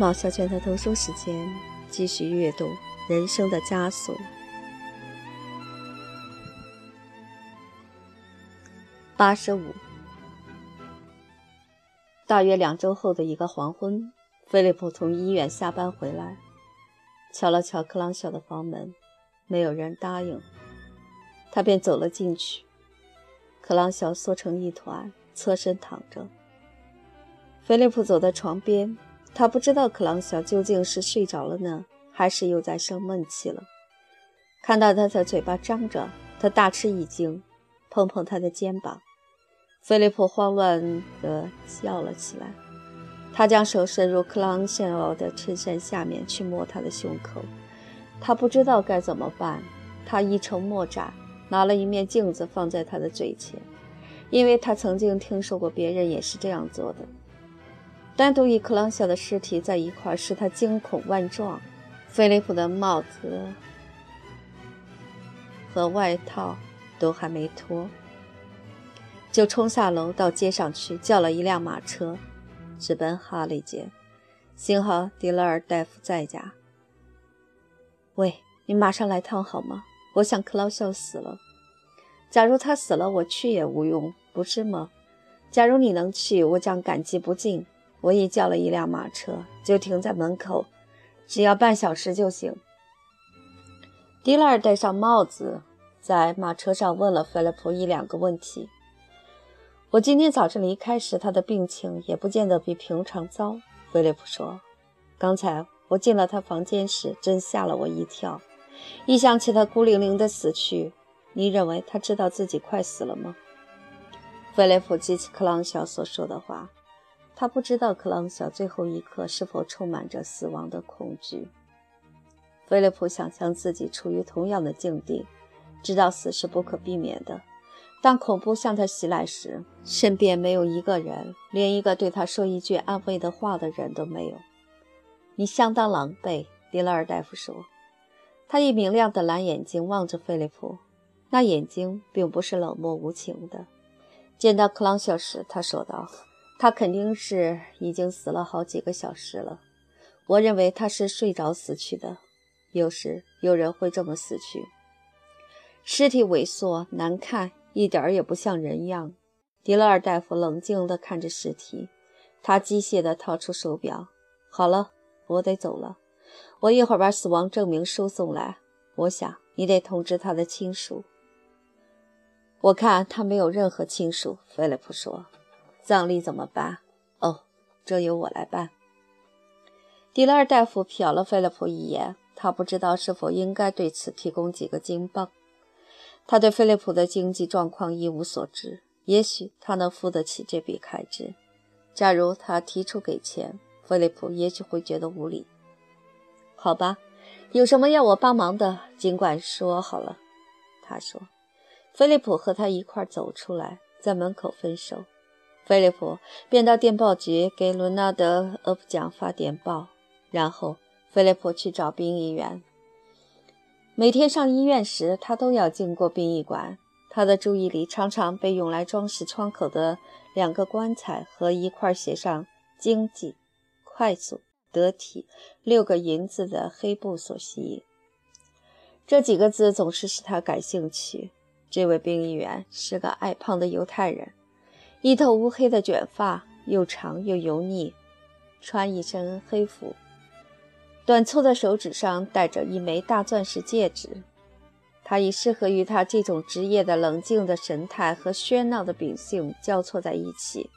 毛小娟的读书时间，继续阅读《人生的枷锁》。八十五。大约两周后的一个黄昏，菲利普从医院下班回来，敲了敲克朗肖的房门，没有人答应，他便走了进去。克朗肖缩成一团，侧身躺着。菲利普走到床边，他不知道克朗小究竟是睡着了呢，还是又在生闷气了。看到他的嘴巴张着，他大吃一惊，碰碰他的肩膀。菲利普慌乱地叫了起来。他将手伸入克朗小的衬衫下面去摸他的胸口，他不知道该怎么办。他一筹莫展，拿了一面镜子放在他的嘴前，因为他曾经听说过别人也是这样做的。单独与克朗小的尸体在一块，使他惊恐万状。菲利普的帽子和外套都还没脱，就冲下楼到街上去，叫了一辆马车，直奔哈利街。幸好迪勒尔大夫在家。喂，你马上来趟好吗？我想克劳肖死了。假如他死了，我去也无用，不是吗？假如你能去，我将感激不尽。我已叫了一辆马车，就停在门口，只要半小时就行。迪拉尔戴上帽子，在马车上问了菲利普一两个问题。我今天早晨离开时，他的病情也不见得比平常糟。菲利普说：“刚才我进了他房间时，真吓了我一跳。一想起他孤零零的死去，你认为他知道自己快死了吗？”菲利普记起克朗肖所说的话。他不知道克朗小最后一刻是否充满着死亡的恐惧。菲利普想象自己处于同样的境地，知道死是不可避免的。当恐怖向他袭来时，身边没有一个人，连一个对他说一句安慰的话的人都没有。你相当狼狈，迪拉尔大夫说。他以明亮的蓝眼睛望着菲利普，那眼睛并不是冷漠无情的。见到克朗小时，他说道。他肯定是已经死了好几个小时了。我认为他是睡着死去的。有时有人会这么死去。尸体萎缩难看，一点儿也不像人样。迪勒尔大夫冷静地看着尸体，他机械地掏出手表。好了，我得走了。我一会儿把死亡证明书送来。我想你得通知他的亲属。我看他没有任何亲属。菲利普说。葬礼怎么办？哦，这由我来办。迪拉尔大夫瞟了菲利普一眼，他不知道是否应该对此提供几个金镑。他对菲利普的经济状况一无所知，也许他能付得起这笔开支。假如他提出给钱，菲利普也许会觉得无理。好吧，有什么要我帮忙的，尽管说好了。他说。菲利普和他一块走出来，在门口分手。菲利普便到电报局给伦纳德·厄普奖发电报，然后菲利普去找殡仪员。每天上医院时，他都要经过殡仪馆。他的注意力常常被用来装饰窗口的两个棺材和一块写上“经济、快速、得体”六个银字的黑布所吸引。这几个字总是使他感兴趣。这位殡仪员是个矮胖的犹太人。一头乌黑的卷发，又长又油腻，穿一身黑服，短粗的手指上戴着一枚大钻石戒指。他以适合于他这种职业的冷静的神态和喧闹的秉性交错在一起，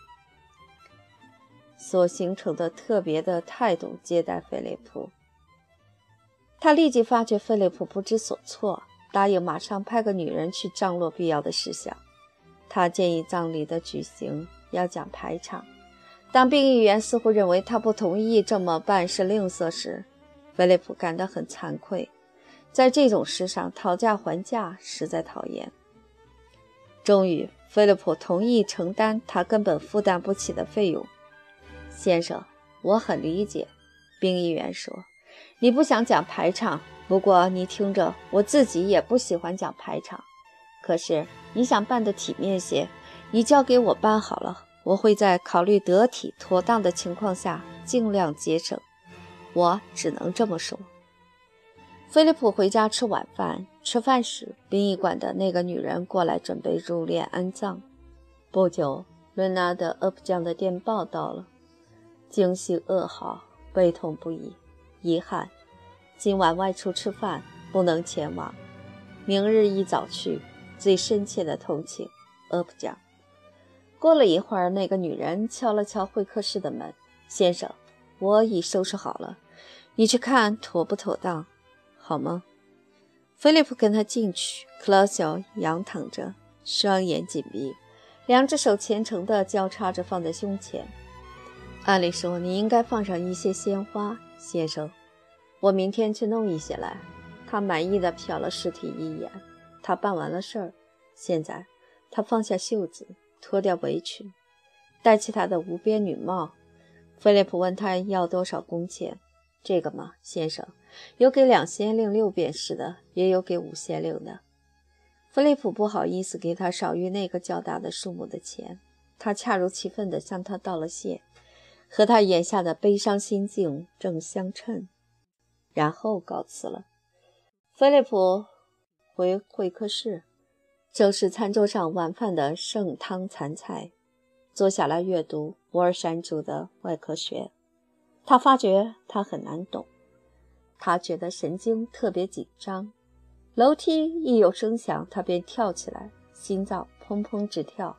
所形成的特别的态度接待菲利普。他立即发觉菲利普不知所措，答应马上派个女人去张罗必要的事项。他建议葬礼的举行要讲排场。当殡仪员似乎认为他不同意这么办是吝啬时，菲利普感到很惭愧。在这种事上讨价还价实在讨厌。终于，菲利普同意承担他根本负担不起的费用。先生，我很理解，殡仪员说，你不想讲排场。不过你听着，我自己也不喜欢讲排场。可是你想办得体面些，你交给我办好了，我会在考虑得体妥当的情况下尽量节省。我只能这么说。菲利普回家吃晚饭，吃饭时，殡仪馆的那个女人过来准备入殓安葬。不久，伦纳德·厄普将的电报到了，惊喜噩耗，悲痛不已，遗憾，今晚外出吃饭不能前往，明日一早去。最深切的同情，阿普讲。过了一会儿，那个女人敲了敲会客室的门：“先生，我已收拾好了，你去看妥不妥当，好吗？”菲利普跟他进去。克劳肖仰躺着，双眼紧闭，两只手虔诚地交叉着放在胸前。按理说，你应该放上一些鲜花，先生。我明天去弄一些来。他满意的瞟了尸体一眼。他办完了事儿，现在他放下袖子，脱掉围裙，戴起他的无边女帽。菲利普问他要多少工钱？这个嘛，先生？有给两先令六便士的，也有给五先令的。菲利普不好意思给他少于那个较大的数目的钱，他恰如其分地向他道了谢，和他眼下的悲伤心境正相称，然后告辞了。菲利普。回会客室，正是餐桌上晚饭的剩汤残菜，坐下来阅读摩尔山主的外科学。他发觉他很难懂，他觉得神经特别紧张。楼梯一有声响，他便跳起来，心脏砰砰直跳。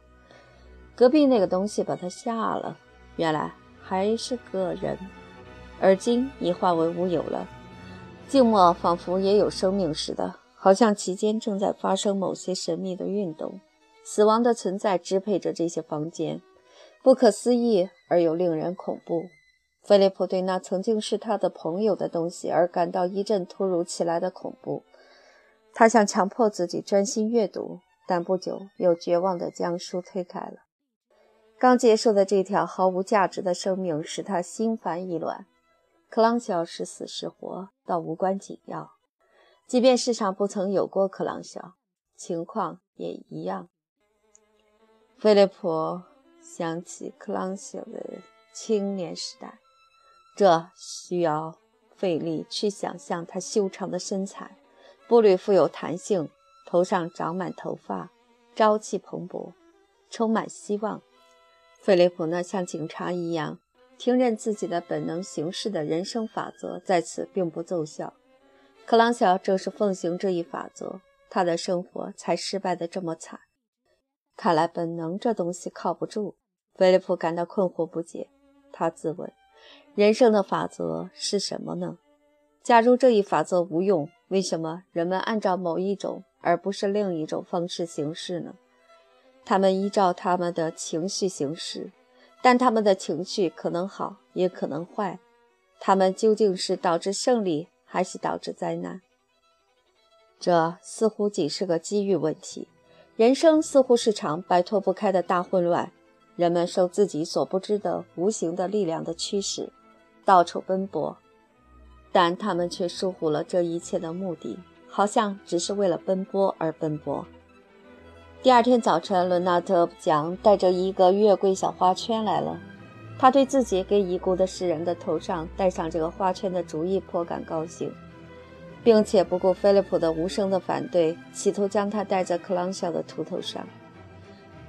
隔壁那个东西把他吓了，原来还是个人，而今已化为乌有了。静默仿佛也有生命似的。好像其间正在发生某些神秘的运动，死亡的存在支配着这些房间，不可思议而又令人恐怖。菲利普对那曾经是他的朋友的东西而感到一阵突如其来的恐怖。他想强迫自己专心阅读，但不久又绝望地将书推开了。刚结束的这条毫无价值的生命使他心烦意乱。克朗肖是死是活，倒无关紧要。即便世上不曾有过克朗肖，情况也一样。菲利普想起克朗肖的青年时代，这需要费力去想象他修长的身材，步履富有弹性，头上长满头发，朝气蓬勃，充满希望。菲利普那像警察一样听任自己的本能行事的人生法则，在此并不奏效。克朗肖正是奉行这一法则，他的生活才失败得这么惨。看来本能这东西靠不住。菲利普感到困惑不解。他自问：人生的法则是什么呢？假如这一法则无用，为什么人们按照某一种而不是另一种方式行事呢？他们依照他们的情绪行事，但他们的情绪可能好，也可能坏。他们究竟是导致胜利？还是导致灾难，这似乎仅是个机遇问题。人生似乎是场摆脱不开的大混乱，人们受自己所不知的无形的力量的驱使，到处奔波，但他们却疏忽了这一切的目的，好像只是为了奔波而奔波。第二天早晨，伦纳特讲带着一个月桂小花圈来了。他对自己给已故的诗人的头上戴上这个花圈的主意颇感高兴，并且不顾菲利普的无声的反对，企图将它戴在克朗肖的秃头上。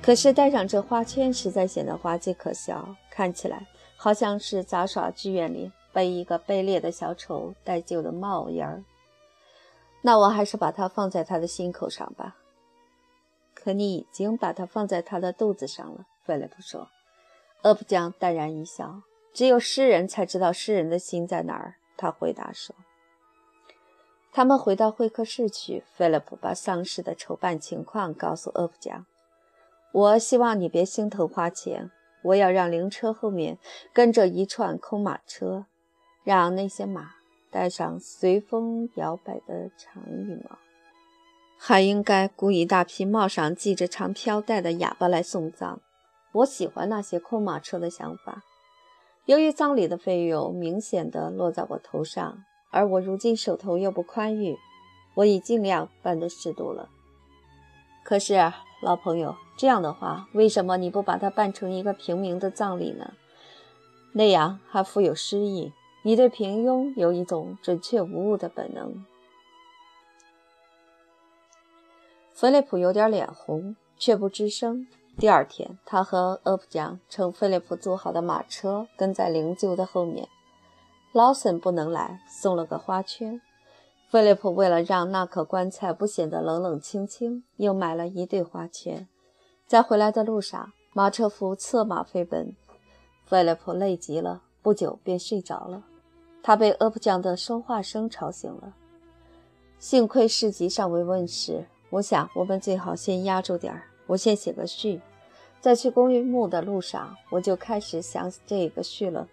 可是戴上这花圈实在显得滑稽可笑，看起来好像是杂耍剧院里被一个卑劣的小丑戴旧的帽檐儿。那我还是把它放在他的心口上吧。可你已经把它放在他的肚子上了，菲利普说。厄普江淡然一笑：“只有诗人才知道诗人的心在哪儿。”他回答说。他们回到会客室去。菲利普把丧事的筹办情况告诉厄普江：“我希望你别心疼花钱。我要让灵车后面跟着一串空马车，让那些马带上随风摇摆的长羽毛，还应该雇一大批帽上系着长飘带的哑巴来送葬。”我喜欢那些空马车的想法。由于葬礼的费用明显的落在我头上，而我如今手头又不宽裕，我已尽量办得适度了。可是，老朋友，这样的话，为什么你不把它办成一个平民的葬礼呢？那样还富有诗意，你对平庸有一种准确无误的本能。菲利普有点脸红，却不吱声。第二天，他和厄普江乘菲利普租好的马车，跟在灵柩的后面。劳森不能来，送了个花圈。菲利普为了让那口棺材不显得冷冷清清，又买了一对花圈。在回来的路上，马车夫策马飞奔，菲利普累极了，不久便睡着了。他被厄普江的说话声吵醒了。幸亏市集尚未问世，我想我们最好先压住点儿。我先写个序，在去公寓墓的路上，我就开始想这个序了。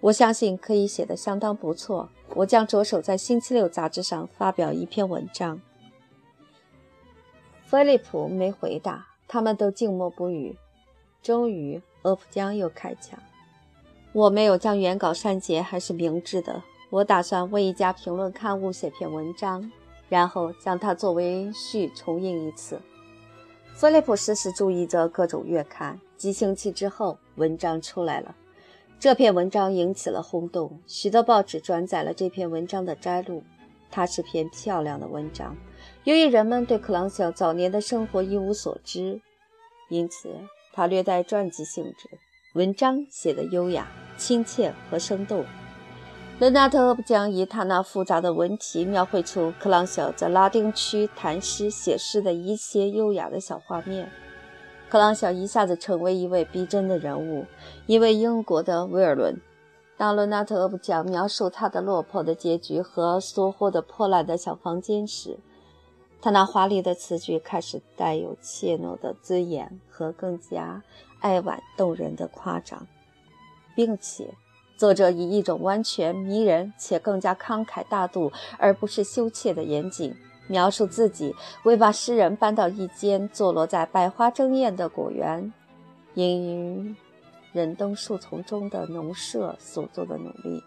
我相信可以写得相当不错。我将着手在《星期六》杂志上发表一篇文章。菲利普没回答，他们都静默不语。终于，厄普江又开枪。我没有将原稿删节，还是明智的。我打算为一家评论刊物写篇文章，然后将它作为序重印一次。菲利普时时注意着各种月刊。几星期之后，文章出来了。这篇文章引起了轰动，许多报纸转载了这篇文章的摘录。它是篇漂亮的文章。由于人们对克朗肖早年的生活一无所知，因此它略带传记性质。文章写得优雅、亲切和生动。伦纳特将以他那复杂的文体描绘出克朗肖在拉丁区谈诗写诗的一些优雅的小画面。克朗肖一下子成为一位逼真的人物，一位英国的威尔伦。当伦纳特布讲描述他的落魄的结局和所获的破烂的小房间时，他那华丽的词句开始带有怯懦的尊严和更加哀婉动人的夸张，并且作者以一种完全迷人且更加慷慨大度，而不是羞怯的严谨。描述自己为把诗人搬到一间坐落在百花争艳的果园、隐于忍冬树丛中的农舍所做的努力。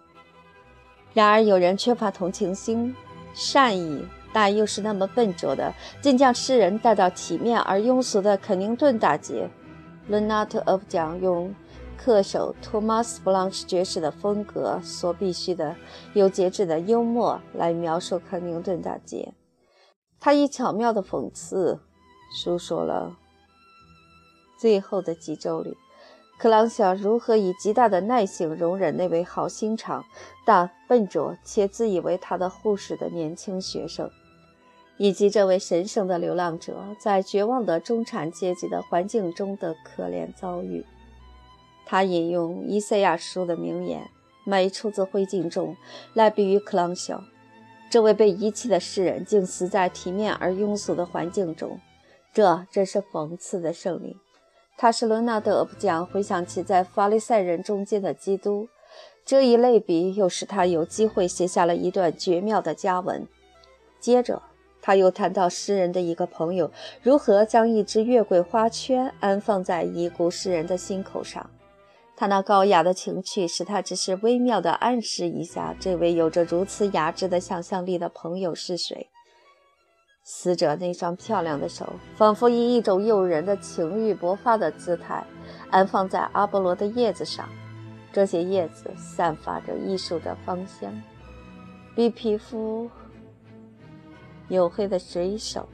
然而，有人缺乏同情心、善意，但又是那么笨拙的，竟将诗人带到体面而庸俗的肯宁顿大街。伦纳特·厄普将用恪守托马斯·布朗什爵士的风格所必须的有节制的幽默来描述肯宁顿大街。他以巧妙的讽刺，述说了最后的几周里，克朗想如何以极大的耐性容忍那位好心肠但笨拙且自以为他的护士的年轻学生，以及这位神圣的流浪者在绝望的中产阶级的环境中的可怜遭遇。他引用以赛亚书的名言“每出自灰烬中”来比喻克朗肖。这位被遗弃的诗人竟死在体面而庸俗的环境中，这真是讽刺的胜利。他是伦纳德·布讲回想起在法利赛人中间的基督，这一类比又使他有机会写下了一段绝妙的佳文。接着，他又谈到诗人的一个朋友如何将一只月桂花圈安放在已故诗人的心口上。他那高雅的情趣，使他只是微妙地暗示一下，这位有着如此雅致的想象力的朋友是谁。死者那双漂亮的手，仿佛以一种诱人的情欲勃发的姿态，安放在阿波罗的叶子上。这些叶子散发着艺术的芳香，比皮肤黝黑的水手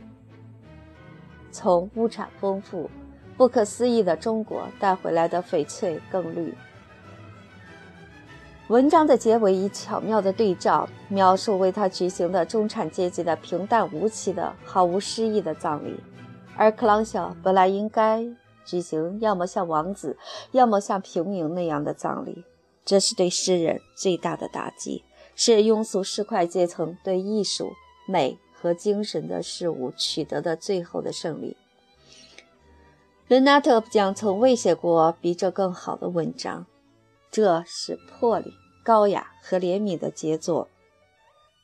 从物产丰富。不可思议的中国带回来的翡翠更绿。文章的结尾以巧妙的对照描述为他举行的中产阶级的平淡无奇的、毫无诗意的葬礼，而克朗肖本来应该举行要么像王子，要么像平民那样的葬礼。这是对诗人最大的打击，是庸俗市侩阶层对艺术、美和精神的事物取得的最后的胜利。伦纳特将从未写过比这更好的文章，这是魄力、高雅和怜悯的杰作。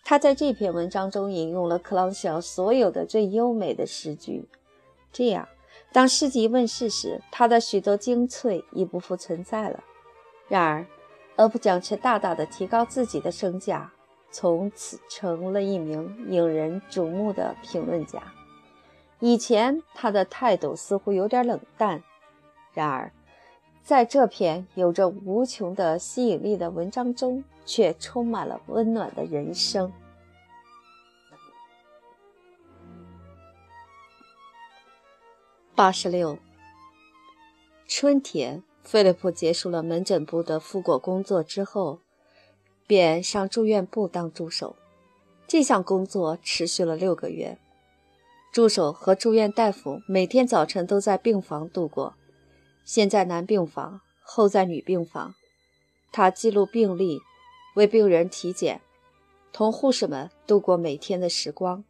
他在这篇文章中引用了克朗肖所有的最优美的诗句，这样，当诗集问世时，他的许多精粹已不复存在了。然而，厄普将却大大的提高自己的身价，从此成了一名引人瞩目的评论家。以前他的态度似乎有点冷淡，然而，在这篇有着无穷的吸引力的文章中，却充满了温暖的人生。八十六，春天，菲利普结束了门诊部的复果工作之后，便上住院部当助手。这项工作持续了六个月。助手和住院大夫每天早晨都在病房度过。先在男病房，后在女病房。他记录病历，为病人体检，同护士们度过每天的时光。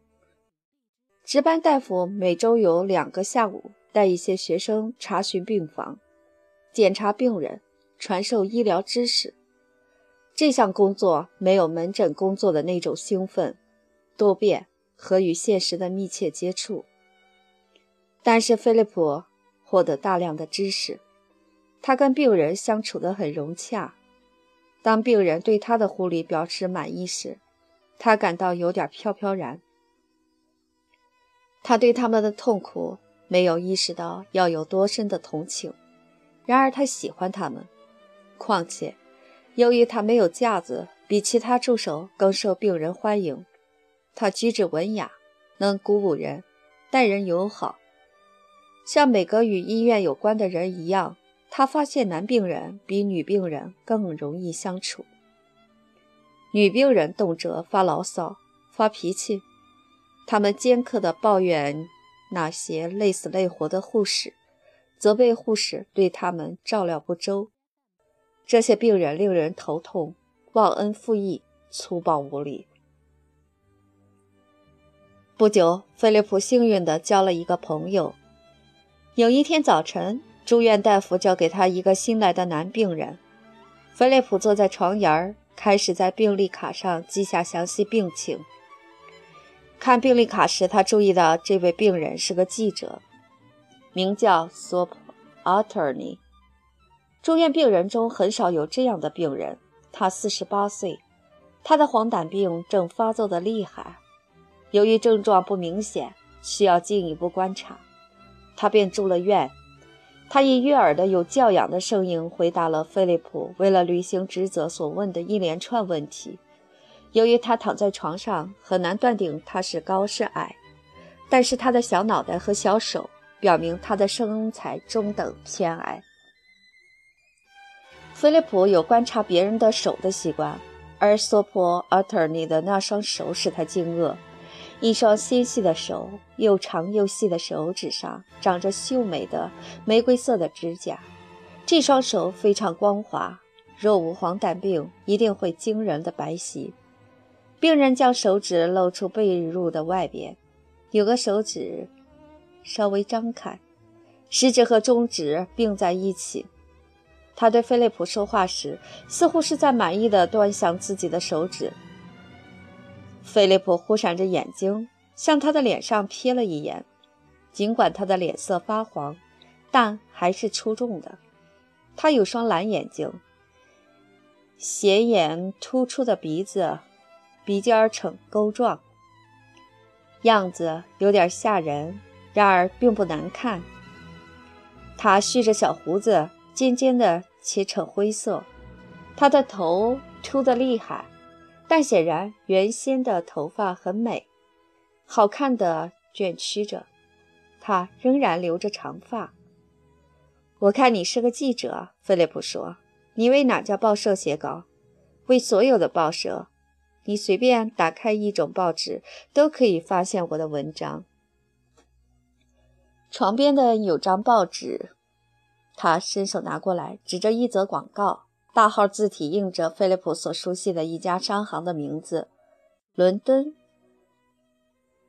值班大夫每周有两个下午带一些学生查询病房，检查病人，传授医疗知识。这项工作没有门诊工作的那种兴奋、多变和与现实的密切接触，但是菲利普。获得大量的知识，他跟病人相处得很融洽。当病人对他的护理表示满意时，他感到有点飘飘然。他对他们的痛苦没有意识到要有多深的同情，然而他喜欢他们。况且，由于他没有架子，比其他助手更受病人欢迎。他举止文雅，能鼓舞人，待人友好。像每个与医院有关的人一样，他发现男病人比女病人更容易相处。女病人动辄发牢骚、发脾气，他们尖刻地抱怨那些累死累活的护士，责备护士对他们照料不周。这些病人令人头痛，忘恩负义，粗暴无礼。不久，菲利普幸运地交了一个朋友。有一天早晨，住院大夫交给他一个新来的男病人。菲利普坐在床沿儿，开始在病历卡上记下详细病情。看病历卡时，他注意到这位病人是个记者，名叫索普·阿特尼。住院病人中很少有这样的病人。他四十八岁，他的黄疸病正发作的厉害，由于症状不明显，需要进一步观察。他便住了院。他以悦耳的、有教养的声音回答了菲利普为了履行职责所问的一连串问题。由于他躺在床上，很难断定他是高是矮，但是他的小脑袋和小手表明他的身材中等偏矮。菲利普有观察别人的手的习惯，而索普阿特尼的那双手使他惊愕。一双纤细的手，又长又细的手指上长着秀美的玫瑰色的指甲。这双手非常光滑，若无黄疸病，一定会惊人的白皙。病人将手指露出被褥的外边，有个手指稍微张开，食指和中指并在一起。他对菲利普说话时，似乎是在满意的端详自己的手指。菲利普忽闪着眼睛，向他的脸上瞥了一眼。尽管他的脸色发黄，但还是出众的。他有双蓝眼睛，斜眼突出的鼻子，鼻尖呈钩状，样子有点吓人，然而并不难看。他蓄着小胡子，尖尖的且呈灰色。他的头秃得厉害。但显然，原先的头发很美，好看的卷曲着。他仍然留着长发。我看你是个记者，菲利普说。你为哪家报社写稿？为所有的报社。你随便打开一种报纸，都可以发现我的文章。床边的有张报纸，他伸手拿过来，指着一则广告。大号字体印着菲利普所熟悉的一家商行的名字：伦敦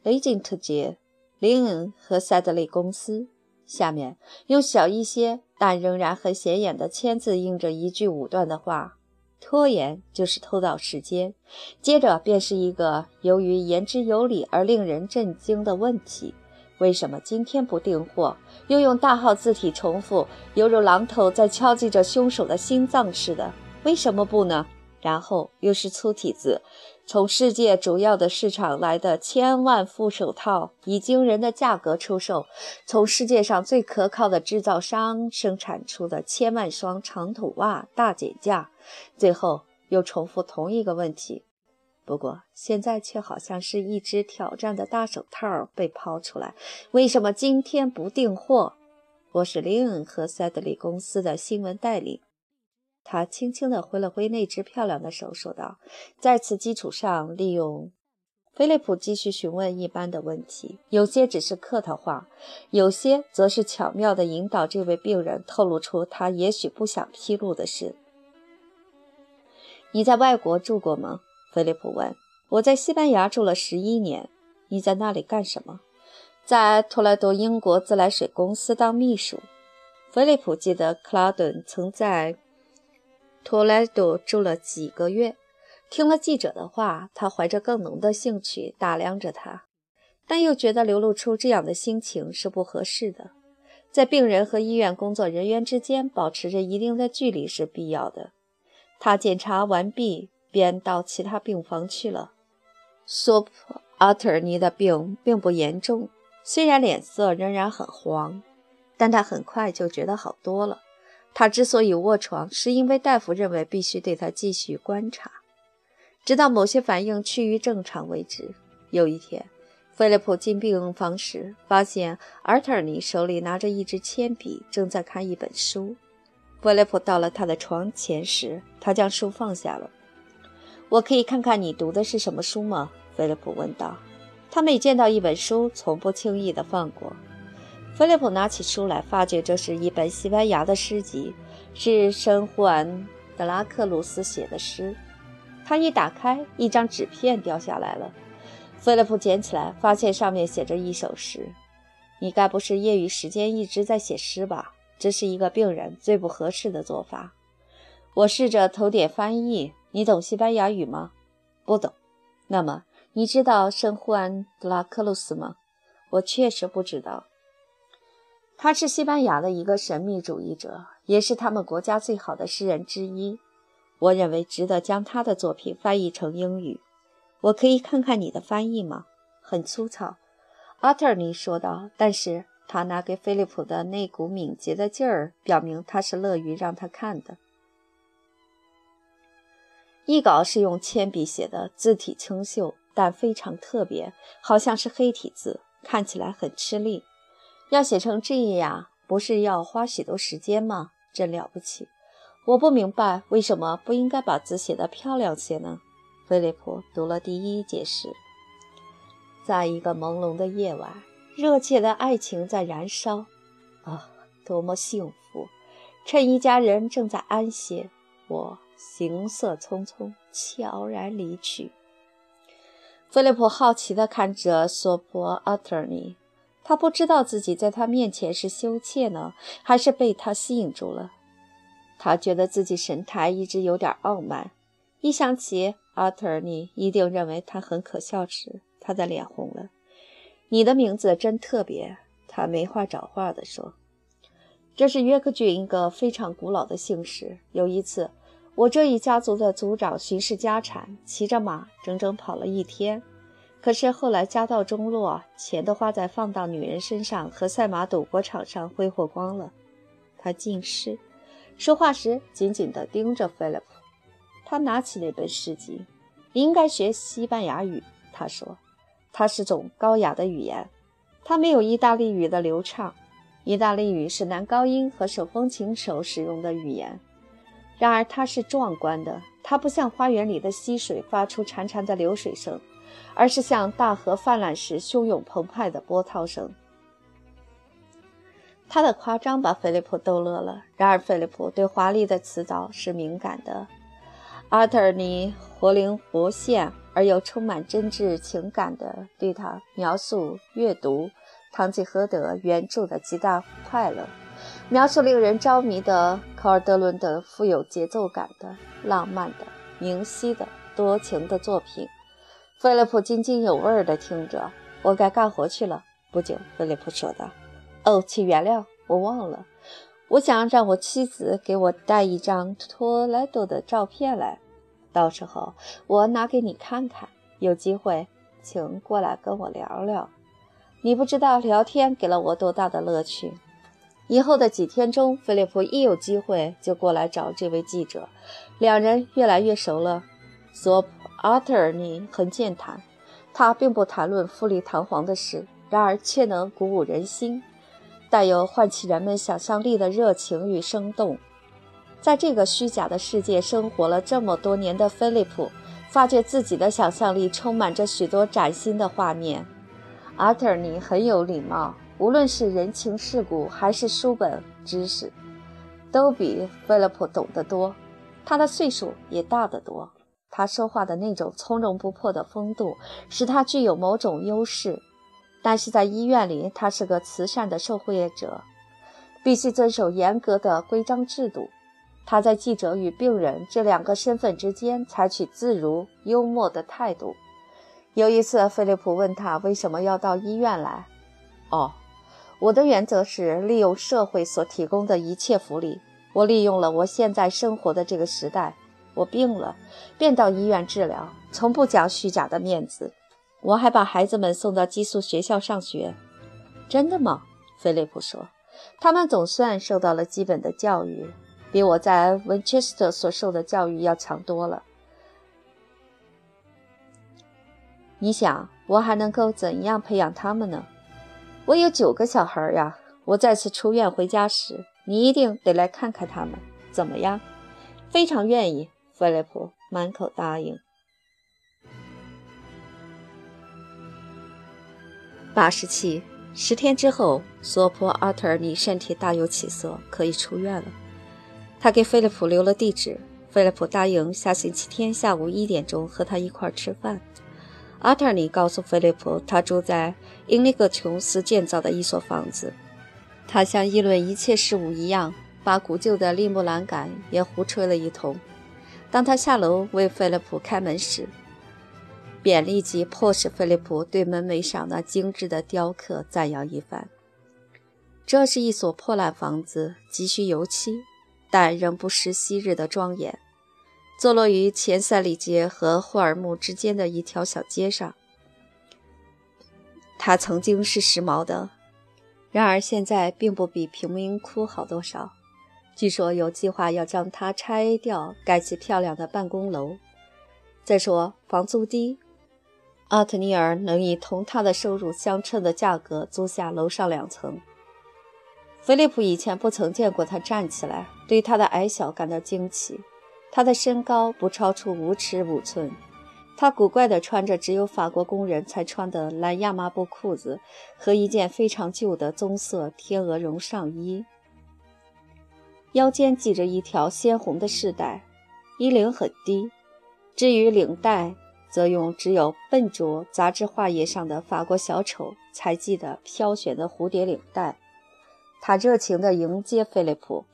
雷金特街林恩和塞德利公司。下面用小一些但仍然很显眼的签字印着一句武断的话：“拖延就是偷盗时间。”接着便是一个由于言之有理而令人震惊的问题。为什么今天不订货？又用大号字体重复，犹如榔头在敲击着凶手的心脏似的。为什么不呢？然后又是粗体字，从世界主要的市场来的千万副手套，以惊人的价格出售；从世界上最可靠的制造商生产出的千万双长筒袜，大减价。最后又重复同一个问题，不过现在却好像是一只挑战的大手套被抛出来：为什么今天不订货？我是林恩和塞德里公司的新闻代理。他轻轻地挥了挥那只漂亮的手，说道：“在此基础上，利用。”菲利普继续询问一般的问题，有些只是客套话，有些则是巧妙地引导这位病人透露出他也许不想披露的事。你在外国住过吗？菲利普问。我在西班牙住了十一年。你在那里干什么？在托莱多英国自来水公司当秘书。菲利普记得克拉顿曾在。托莱多住了几个月，听了记者的话，他怀着更浓的兴趣打量着他，但又觉得流露出这样的心情是不合适的。在病人和医院工作人员之间保持着一定的距离是必要的。他检查完毕，便到其他病房去了。索普·阿特尼的病并不严重，虽然脸色仍然很黄，但他很快就觉得好多了。他之所以卧床，是因为大夫认为必须对他继续观察，直到某些反应趋于正常为止。有一天，菲利普进病房时，发现阿特尼手里拿着一支铅笔，正在看一本书。菲利普到了他的床前时，他将书放下了。“我可以看看你读的是什么书吗？”菲利普问道。他每见到一本书，从不轻易地放过。菲利普拿起书来，发觉这是一本西班牙的诗集，是圣胡安·德拉克鲁斯写的诗。他一打开，一张纸片掉下来了。菲利普捡起来，发现上面写着一首诗。你该不是业余时间一直在写诗吧？这是一个病人最不合适的做法。我试着投点翻译。你懂西班牙语吗？不懂。那么你知道圣胡安·德拉克鲁斯吗？我确实不知道。他是西班牙的一个神秘主义者，也是他们国家最好的诗人之一。我认为值得将他的作品翻译成英语。我可以看看你的翻译吗？很粗糙，阿特尼说道。但是他拿给菲利普的那股敏捷的劲儿，表明他是乐于让他看的。译稿是用铅笔写的，字体清秀，但非常特别，好像是黑体字，看起来很吃力。要写成这样，不是要花许多时间吗？真了不起！我不明白为什么不应该把字写得漂亮些呢？菲利普读了第一节诗。在一个朦胧的夜晚，热切的爱情在燃烧。啊，多么幸福！趁一家人正在安歇，我行色匆匆，悄然离去。菲利普好奇地看着索博阿特尼。他不知道自己在他面前是羞怯呢，还是被他吸引住了。他觉得自己神态一直有点傲慢。一想起阿特尼一定认为他很可笑时，他的脸红了。你的名字真特别，他没话找话地说。这是约克郡一个非常古老的姓氏。有一次，我这一家族的族长巡视家产，骑着马整整跑了一天。可是后来家道中落，钱都花在放荡女人身上和赛马赌博场上挥霍光了。他近视，说话时紧紧地盯着菲利普。他拿起那本诗集，你应该学西班牙语。他说，它是种高雅的语言，它没有意大利语的流畅。意大利语是男高音和手风琴手使用的语言。然而它是壮观的，它不像花园里的溪水发出潺潺的流水声。而是像大河泛滥时汹涌澎湃的波涛声。他的夸张把菲利普逗乐了。然而，菲利普对华丽的词藻是敏感的。阿特尔尼活灵活现而又充满真挚情感地对他描述阅读《堂吉诃德》原著的极大快乐，描述令人着迷的考尔德伦的富有节奏感的浪漫的明晰的多情的作品。菲利普津津有味地听着。我该干活去了。不久，菲利普说道：“哦，请原谅，我忘了。我想让我妻子给我带一张托莱多的照片来。到时候我拿给你看看。有机会，请过来跟我聊聊。你不知道聊天给了我多大的乐趣。以后的几天中，菲利普一有机会就过来找这位记者，两人越来越熟了。索普·阿特尔尼很健谈，他并不谈论富丽堂皇的事，然而却能鼓舞人心，带有唤起人们想象力的热情与生动。在这个虚假的世界生活了这么多年的菲利普，发觉自己的想象力充满着许多崭新的画面。阿特尔尼很有礼貌，无论是人情世故还是书本知识，都比菲利普懂得多。他的岁数也大得多，他说话的那种从容不迫的风度，使他具有某种优势。但是在医院里，他是个慈善的受惠者，必须遵守严格的规章制度。他在记者与病人这两个身份之间采取自如、幽默的态度。有一次，菲利普问他为什么要到医院来。哦，我的原则是利用社会所提供的一切福利。我利用了我现在生活的这个时代。我病了，便到医院治疗，从不讲虚假的面子。我还把孩子们送到寄宿学校上学。真的吗？菲利普说，他们总算受到了基本的教育，比我在温彻斯特所受的教育要强多了。你想我还能够怎样培养他们呢？我有九个小孩呀！我再次出院回家时，你一定得来看看他们，怎么样？非常愿意。菲利普满口答应。八十七，十天之后，索普·阿特尔尼身体大有起色，可以出院了。他给菲利普留了地址，菲利普答应下星期天下午一点钟和他一块吃饭。阿特尼告诉菲利普，他住在因尼格琼斯建造的一所房子。他像议论一切事物一样，把古旧的利木栏杆也胡吹了一通。当他下楼为菲利普开门时，便立即迫使菲利普对门楣上那精致的雕刻赞扬一番。这是一所破烂房子，急需油漆，但仍不失昔日的庄严。坐落于前塞里街和霍尔木之间的一条小街上。它曾经是时髦的，然而现在并不比贫民窟好多少。据说有计划要将它拆掉，盖起漂亮的办公楼。再说房租低，阿特尼尔能以同他的收入相称的价格租下楼上两层。菲利普以前不曾见过他站起来，对他的矮小感到惊奇。他的身高不超出五尺五寸，他古怪地穿着只有法国工人才穿的蓝亚麻布裤子和一件非常旧的棕色天鹅绒上衣，腰间系着一条鲜红的饰带，衣领很低，至于领带，则用只有笨拙杂志画页上的法国小丑才系的飘旋的蝴蝶领带。他热情地迎接菲利普。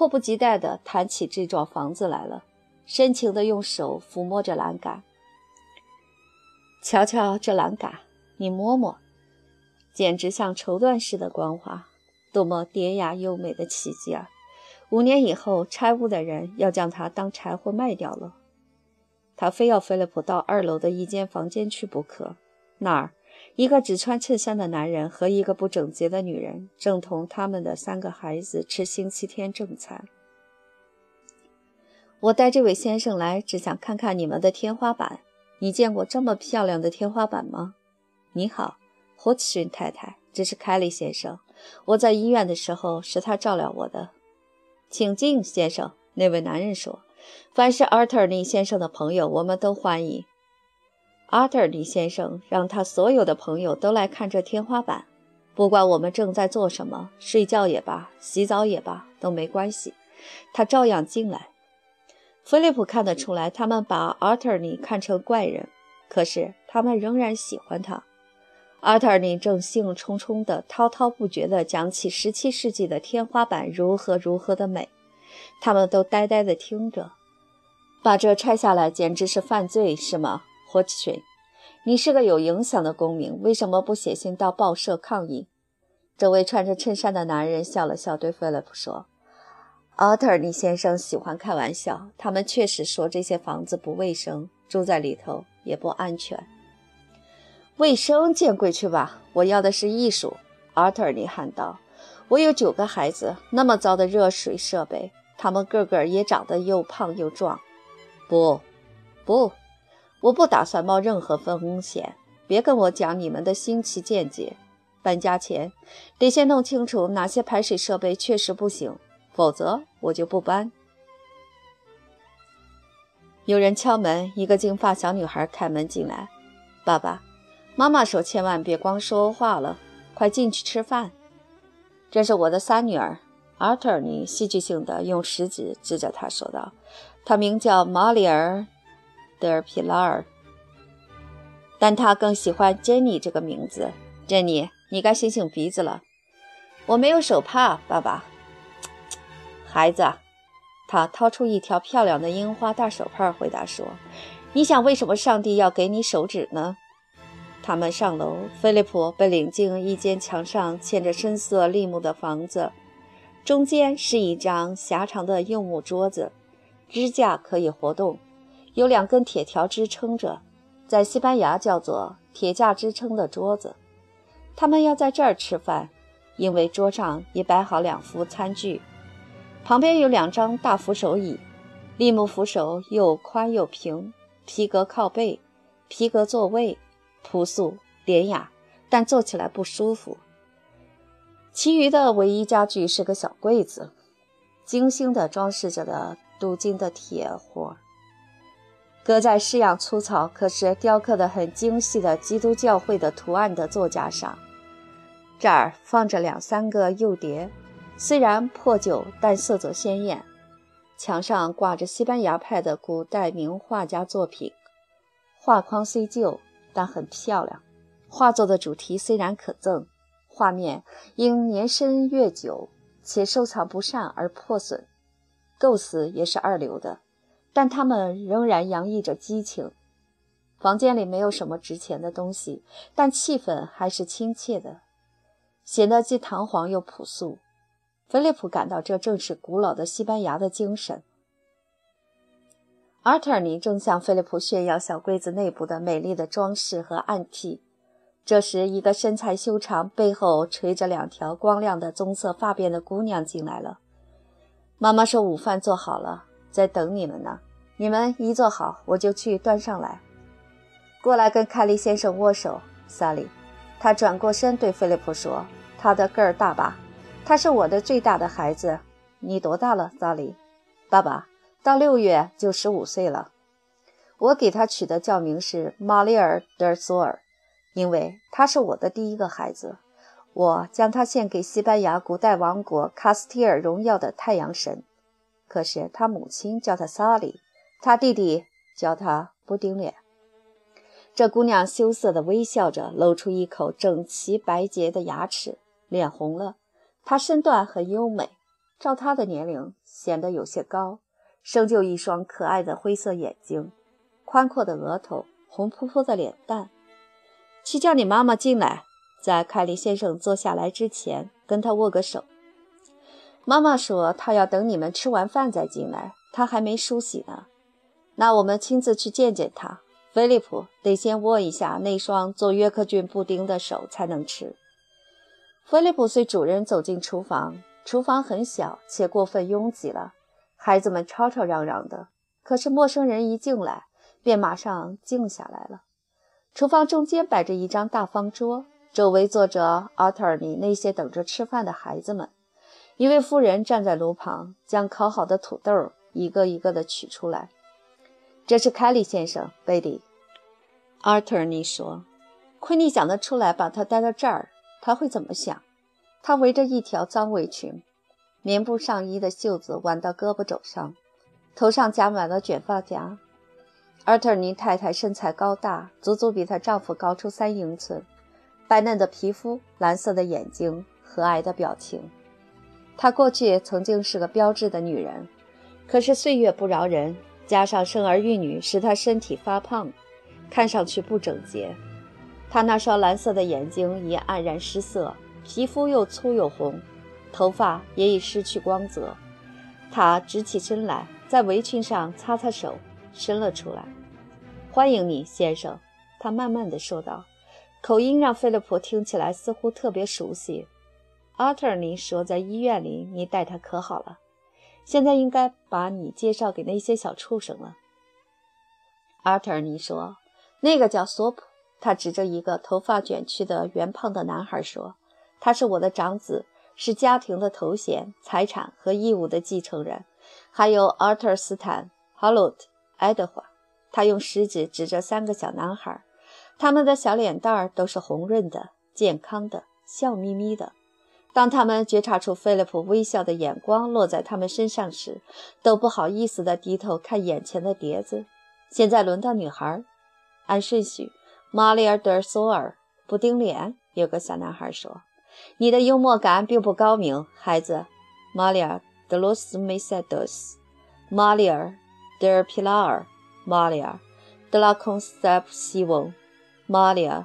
迫不及待地谈起这幢房子来了，深情地用手抚摸着栏杆。瞧瞧这栏杆，你摸摸，简直像绸缎似的光滑，多么典雅优美的奇迹啊！五年以后，拆屋的人要将它当柴火卖掉了。他非要菲利普到二楼的一间房间去不可，那儿。一个只穿衬衫的男人和一个不整洁的女人正同他们的三个孩子吃星期天正餐。我带这位先生来，只想看看你们的天花板。你见过这么漂亮的天花板吗？你好，霍奇逊太太，这是凯利先生。我在医院的时候是他照料我的。请进，先生。那位男人说：“凡是阿特尼先生的朋友，我们都欢迎。”阿特里先生让他所有的朋友都来看这天花板，不管我们正在做什么，睡觉也罢，洗澡也罢，都没关系，他照样进来。菲利普看得出来，他们把阿特尼看成怪人，可是他们仍然喜欢他。阿特尼正兴冲冲地、滔滔不绝地讲起17世纪的天花板如何如何的美，他们都呆呆地听着。把这拆下来简直是犯罪，是吗？霍奇逊，你是个有影响的公民，为什么不写信到报社抗议？这位穿着衬衫的男人笑了笑，对菲利普说：“奥特尼先生喜欢开玩笑，他们确实说这些房子不卫生，住在里头也不安全。卫生见鬼去吧！我要的是艺术。奥特尼喊道：“我有九个孩子，那么糟的热水设备，他们个个也长得又胖又壮。不，不，我不打算冒任何风险。别跟我讲你们的新奇见解。搬家前得先弄清楚哪些排水设备确实不行，否则我就不搬。”有人敲门，一个金发小女孩开门进来。爸爸。妈妈说：“千万别光说话了，快进去吃饭。”这是我的三女儿，阿特尼戏剧性的用食指指着她说道：“她名叫玛丽尔·德尔皮拉尔，但他更喜欢珍妮这个名字。珍妮，你该醒醒鼻子了。我没有手帕，爸爸。孩子，他掏出一条漂亮的樱花大手帕，回答说：‘你想为什么上帝要给你手指呢？’”他们上楼，菲利普被领进一间墙上嵌着深色立木的房子，中间是一张狭长的柚木桌子，支架可以活动，有两根铁条支撑着，在西班牙叫做“铁架支撑的桌子”。他们要在这儿吃饭，因为桌上已摆好两副餐具，旁边有两张大扶手椅，立木扶手又宽又平，皮革靠背，皮革座位。朴素典雅，但坐起来不舒服。其余的唯一家具是个小柜子，精心地装饰着的镀金的铁活，搁在式样粗糙可是雕刻得很精细的基督教会的图案的座架上。这儿放着两三个釉碟，虽然破旧，但色泽鲜艳。墙上挂着西班牙派的古代名画家作品，画框虽旧。但很漂亮。画作的主题虽然可憎，画面因年深月久且收藏不善而破损，构思也是二流的，但他们仍然洋溢着激情。房间里没有什么值钱的东西，但气氛还是亲切的，显得既堂皇又朴素。菲利普感到这正是古老的西班牙的精神。阿特尼正向菲利普炫耀小柜子内部的美丽的装饰和暗器。这时，一个身材修长、背后垂着两条光亮的棕色发辫的姑娘进来了。妈妈说：“午饭做好了，在等你们呢。你们一做好，我就去端上来。过来跟凯利先生握手，萨利。”他转过身对菲利普说：“他的个儿大吧？他是我的最大的孩子。你多大了，萨利？爸爸。”到六月就十五岁了，我给他取的教名是玛丽尔·德索尔，因为他是我的第一个孩子。我将他献给西班牙古代王国卡斯蒂尔荣耀的太阳神。可是他母亲叫他萨利，他弟弟叫他布丁脸。这姑娘羞涩地微笑着，露出一口整齐白洁的牙齿，脸红了。她身段很优美，照她的年龄显得有些高。生就一双可爱的灰色眼睛，宽阔的额头，红扑扑的脸蛋。去叫你妈妈进来，在凯利先生坐下来之前，跟他握个手。妈妈说她要等你们吃完饭再进来，她还没梳洗呢。那我们亲自去见见她。菲利普得先握一下那双做约克郡布丁的手才能吃。菲利普随主人走进厨房，厨房很小且过分拥挤了。孩子们吵吵嚷嚷的，可是陌生人一进来，便马上静下来了。厨房中间摆着一张大方桌，周围坐着阿特尔尼那些等着吃饭的孩子们。一位妇人站在炉旁，将烤好的土豆一个一个地取出来。这是凯利先生，贝蒂。阿特尼说：“亏你想得出来，把他带到这儿，他会怎么想？”他围着一条脏围裙。棉布上衣的袖子挽到胳膊肘上，头上夹满了卷发夹。阿特尼太太身材高大，足足比她丈夫高出三英寸，白嫩的皮肤，蓝色的眼睛，和蔼的表情。她过去曾经是个标致的女人，可是岁月不饶人，加上生儿育女，使她身体发胖，看上去不整洁。她那双蓝色的眼睛已黯然失色，皮肤又粗又红。头发也已失去光泽，她直起身来，在围裙上擦擦手，伸了出来。“欢迎你，先生。”他慢慢的说道，口音让菲利普听起来似乎特别熟悉。阿特尔尼说：“在医院里，你待他可好了。现在应该把你介绍给那些小畜生了。”阿特尔尼说：“那个叫索普。”他指着一个头发卷曲的圆胖的男孩说：“他是我的长子，是家庭的头衔、财产和义务的继承人。还有阿特尔斯坦、哈洛特、爱德华。”他用食指指着三个小男孩，他们的小脸蛋儿都是红润的、健康的、笑眯眯的。当他们觉察出菲利普微笑的眼光落在他们身上时，都不好意思地低头看眼前的碟子。现在轮到女孩，按顺序。玛丽尔·德索尔，布丁脸。有个小男孩说：“你的幽默感并不高明，孩子。”玛丽尔·德罗斯梅塞德斯，玛丽尔·德尔皮拉尔，玛丽尔·德拉孔塞普西翁，玛丽尔·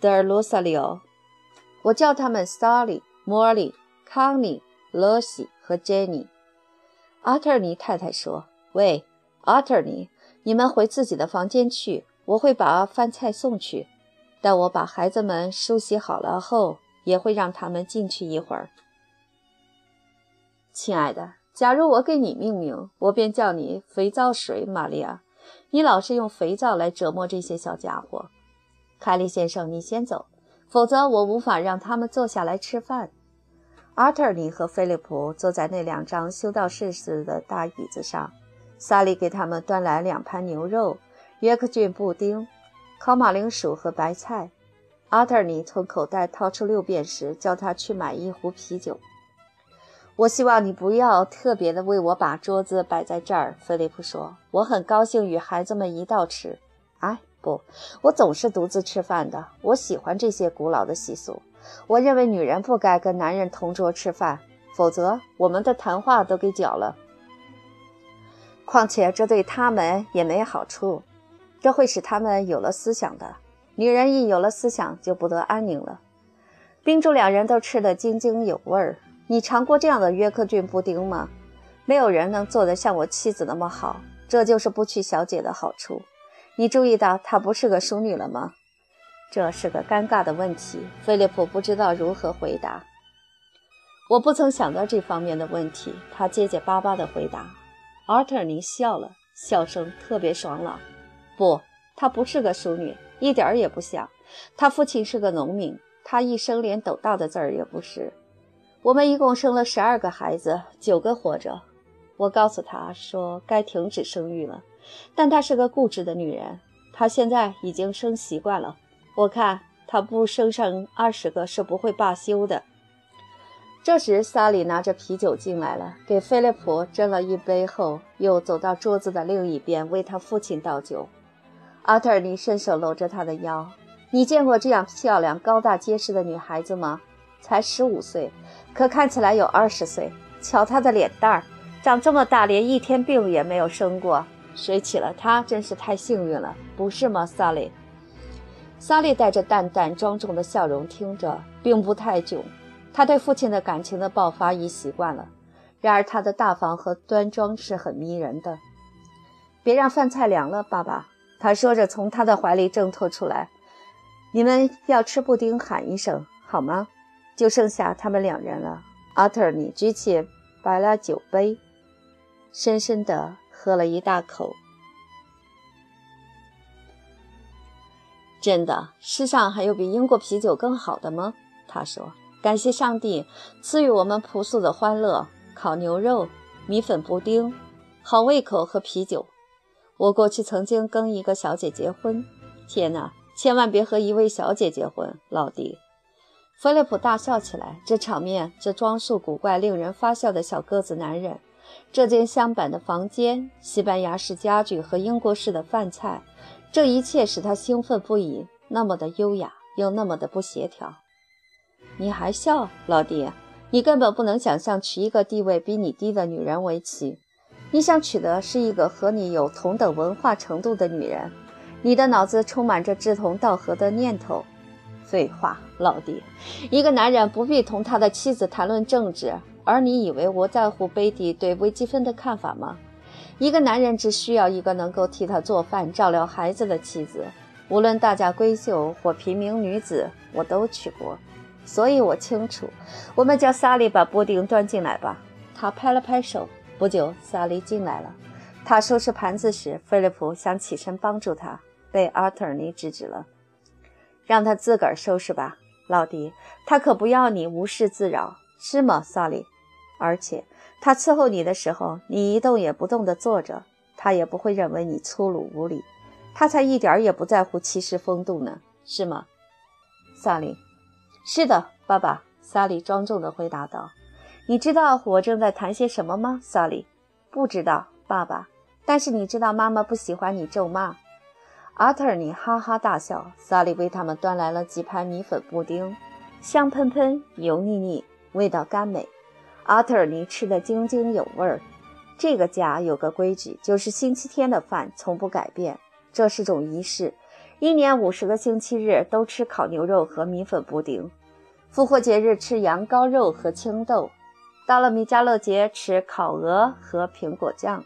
德尔罗萨里奥。我叫他们萨利、莫莉、康妮、罗西和珍妮。阿特尼太太说：“喂，阿特尼，你们回自己的房间去。”我会把饭菜送去，待我把孩子们梳洗好了后，也会让他们进去一会儿。亲爱的，假如我给你命名，我便叫你肥皂水玛利亚。你老是用肥皂来折磨这些小家伙。凯利先生，你先走，否则我无法让他们坐下来吃饭。阿特尼和菲利普坐在那两张修道士似的大椅子上，萨利给他们端来两盘牛肉。约克郡布丁、烤马铃薯和白菜。阿特尼从口袋掏出六便士，叫他去买一壶啤酒。我希望你不要特别的为我把桌子摆在这儿，菲利普说。我很高兴与孩子们一道吃。哎，不，我总是独自吃饭的。我喜欢这些古老的习俗。我认为女人不该跟男人同桌吃饭，否则我们的谈话都给搅了。况且这对他们也没好处。这会使他们有了思想的女人一有了思想就不得安宁了。宾主两人都吃得津津有味儿。你尝过这样的约克郡布丁吗？没有人能做得像我妻子那么好。这就是不娶小姐的好处。你注意到她不是个淑女了吗？这是个尴尬的问题。菲利普不知道如何回答。我不曾想到这方面的问题。他结结巴巴地回答。阿特尼笑了，笑声特别爽朗。不，她不是个淑女，一点儿也不像。她父亲是个农民，她一生连斗大的字儿也不识。我们一共生了十二个孩子，九个活着。我告诉她说该停止生育了，但她是个固执的女人。她现在已经生习惯了，我看她不生上二十个是不会罢休的。这时，萨里拿着啤酒进来了，给菲利普斟了一杯后，又走到桌子的另一边为他父亲倒酒。阿特尔尼伸手搂着她的腰。你见过这样漂亮、高大、结实的女孩子吗？才十五岁，可看起来有二十岁。瞧她的脸蛋儿，长这么大连一天病也没有生过。谁娶了她真是太幸运了，不是吗，萨利？萨利带着淡淡庄重的笑容听着，并不太久。他对父亲的感情的爆发已习惯了，然而他的大方和端庄是很迷人的。别让饭菜凉了，爸爸。他说着，从他的怀里挣脱出来。你们要吃布丁，喊一声好吗？就剩下他们两人了。阿特，你举起白拉酒杯，深深地喝了一大口。真的，世上还有比英国啤酒更好的吗？他说：“感谢上帝赐予我们朴素的欢乐，烤牛肉、米粉布丁，好胃口和啤酒。”我过去曾经跟一个小姐结婚，天哪！千万别和一位小姐结婚，老弟。菲利普大笑起来。这场面，这装束古怪、令人发笑的小个子男人，这间镶板的房间，西班牙式家具和英国式的饭菜，这一切使他兴奋不已。那么的优雅，又那么的不协调。你还笑，老弟？你根本不能想象娶一个地位比你低的女人为妻。你想娶的是一个和你有同等文化程度的女人，你的脑子充满着志同道合的念头。废话，老弟，一个男人不必同他的妻子谈论政治，而你以为我在乎贝蒂对微积分的看法吗？一个男人只需要一个能够替他做饭、照料孩子的妻子。无论大家闺秀或平民女子，我都娶过，所以我清楚。我们叫萨利把布丁端进来吧。他拍了拍手。不久，萨利进来了。他收拾盘子时，菲利普想起身帮助他，被阿特尼制止了。让他自个儿收拾吧，老迪。他可不要你无事自扰，是吗，萨利？而且他伺候你的时候，你一动也不动地坐着，他也不会认为你粗鲁无礼。他才一点也不在乎骑士风度呢，是吗，萨利？是的，爸爸。萨利庄重地回答道。你知道我正在谈些什么吗，萨利？不知道，爸爸。但是你知道妈妈不喜欢你咒骂。阿特尔尼哈哈大笑。萨利为他们端来了几盘米粉布丁，香喷喷，油腻腻，味道甘美。阿特尔尼吃得津津有味儿。这个家有个规矩，就是星期天的饭从不改变，这是种仪式。一年五十个星期日都吃烤牛肉和米粉布丁，复活节日吃羊羔肉和青豆。到了米迦勒节，吃烤鹅和苹果酱，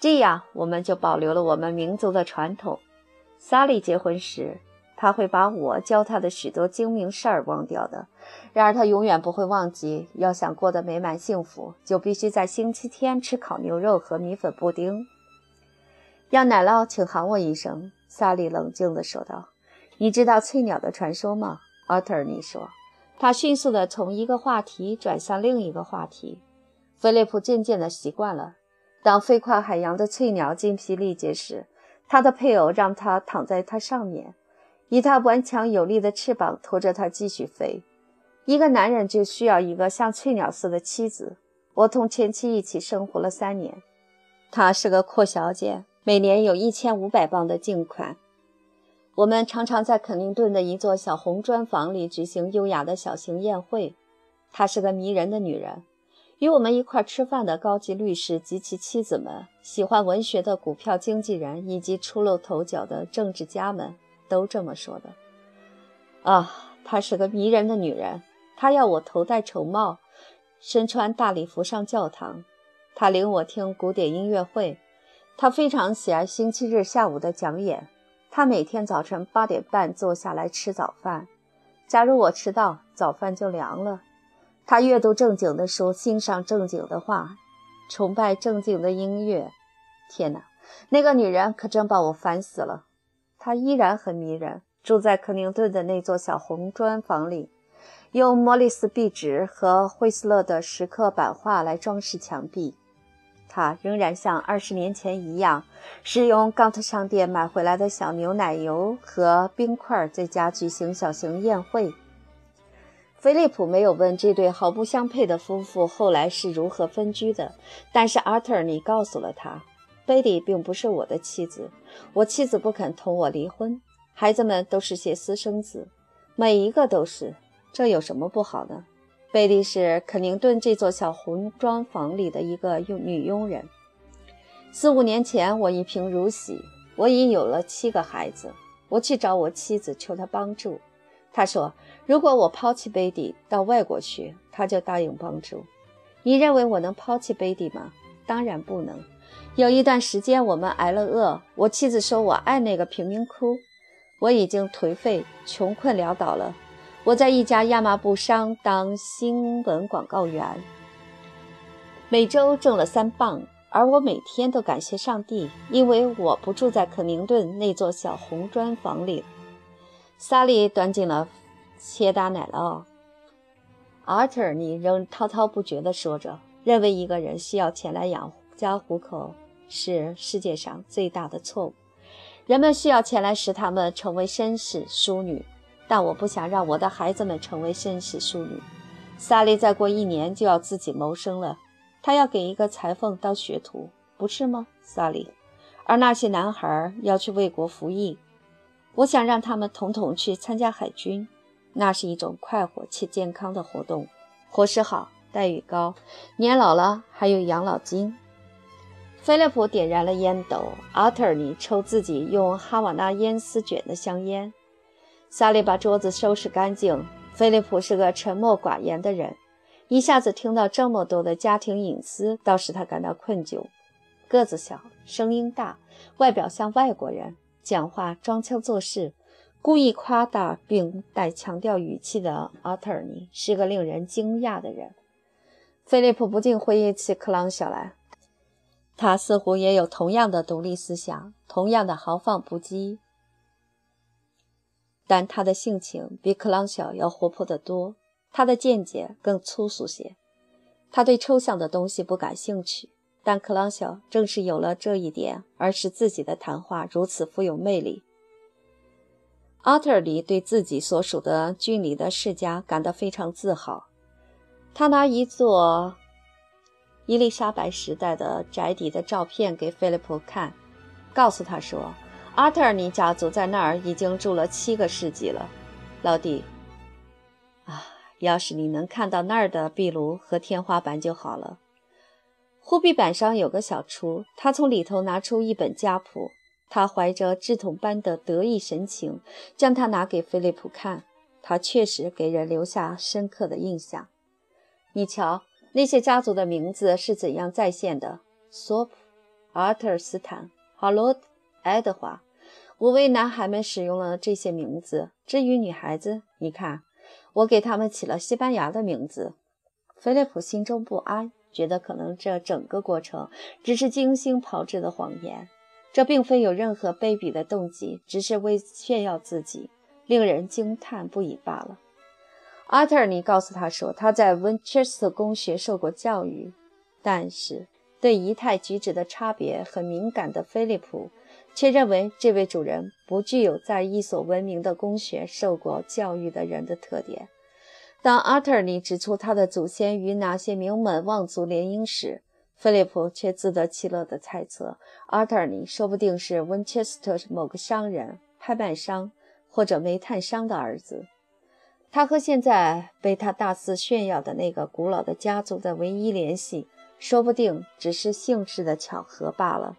这样我们就保留了我们民族的传统。萨利结婚时，他会把我教他的许多精明事儿忘掉的。然而他永远不会忘记，要想过得美满幸福，就必须在星期天吃烤牛肉和米粉布丁。要奶酪，请喊我一声。萨利冷静地说道：“你知道翠鸟的传说吗？”阿特尔尼说。他迅速地从一个话题转向另一个话题。菲利普渐渐地习惯了。当飞跨海洋的翠鸟精疲力竭时，他的配偶让他躺在它上面，以他顽强有力的翅膀拖着他继续飞。一个男人就需要一个像翠鸟似的妻子。我同前妻一起生活了三年。她是个阔小姐，每年有一千五百磅的净款。我们常常在肯宁顿的一座小红砖房里举行优雅的小型宴会。她是个迷人的女人。与我们一块吃饭的高级律师及其妻子们、喜欢文学的股票经纪人以及出露头角的政治家们都这么说的。啊，她是个迷人的女人。她要我头戴绸帽，身穿大礼服上教堂。她领我听古典音乐会。她非常喜爱星期日下午的讲演。他每天早晨八点半坐下来吃早饭。假如我迟到，早饭就凉了。他阅读正经的书，欣赏正经的画，崇拜正经的音乐。天哪，那个女人可真把我烦死了。他依然很迷人，住在克宁顿的那座小红砖房里，用莫里斯壁纸和惠斯勒的石刻版画来装饰墙壁。他仍然像二十年前一样，是用冈特商店买回来的小牛奶油和冰块在家举行小型宴会。菲利普没有问这对毫不相配的夫妇后来是如何分居的，但是阿特尔尼告诉了他：贝蒂并不是我的妻子，我妻子不肯同我离婚，孩子们都是些私生子，每一个都是，这有什么不好呢？贝蒂是肯宁顿这座小红砖房里的一个佣女佣人。四五年前，我一贫如洗，我已有了七个孩子。我去找我妻子求她帮助，她说：“如果我抛弃贝蒂到外国去，她就答应帮助。”你认为我能抛弃贝蒂吗？当然不能。有一段时间，我们挨了饿。我妻子说我爱那个贫民窟。我已经颓废、穷困潦倒了。我在一家亚麻布商当新闻广告员，每周挣了三磅，而我每天都感谢上帝，因为我不住在肯宁顿那座小红砖房里。萨利端进了切达奶酪。阿特尼仍滔滔不绝地说着，认为一个人需要钱来养活家糊口是世界上最大的错误。人们需要钱来使他们成为绅士、淑女。但我不想让我的孩子们成为绅士淑女。萨利再过一年就要自己谋生了，他要给一个裁缝当学徒，不是吗，萨利？而那些男孩要去为国服役，我想让他们统统去参加海军，那是一种快活且健康的活动，伙食好，待遇高，年老了还有养老金。菲利普点燃了烟斗，阿特尼抽自己用哈瓦那烟丝卷的香烟。萨利把桌子收拾干净。菲利普是个沉默寡言的人，一下子听到这么多的家庭隐私，倒使他感到困窘。个子小，声音大，外表像外国人，讲话装腔作势，故意夸大并带强调语气的阿特尼是个令人惊讶的人。菲利普不禁回忆起克朗小兰，他似乎也有同样的独立思想，同样的豪放不羁，但他的性情比克朗小要活泼得多。他的见解更粗俗些，他对抽象的东西不感兴趣。但克朗晓正是有了这一点，而使自己的谈话如此富有魅力。阿特里对自己所属的郡里的世家感到非常自豪。他拿一座伊丽莎白时代的宅邸的照片给菲利普看，告诉他说：“阿特尔尼家族在那儿已经住了七个世纪了，老弟。”啊要是你能看到那儿的壁炉和天花板就好了。护壁板上有个小橱，他从里头拿出一本家谱，他怀着志同般的得意神情，将它拿给菲利普看。他确实给人留下深刻的印象。你瞧，那些家族的名字是怎样再现的：索普、阿特尔斯坦、哈罗德、爱德华。我为男孩们使用了这些名字。至于女孩子，你看。我给他们起了西班牙的名字。菲利普心中不安，觉得可能这整个过程只是精心炮制的谎言，这并非有任何卑鄙的动机，只是为炫耀自己，令人惊叹不已罢了。阿特尼告诉他说，他在温彻斯特公学受过教育，但是对仪态举止的差别很敏感的菲利普。却认为这位主人不具有在一所闻名的公学受过教育的人的特点。当阿特尼指出他的祖先与哪些名门望族联姻时，菲利普却自得其乐地猜测，阿特尼说不定是温彻斯特某个商人、拍卖商或者煤炭商的儿子。他和现在被他大肆炫耀的那个古老的家族的唯一联系，说不定只是姓氏的巧合罢了。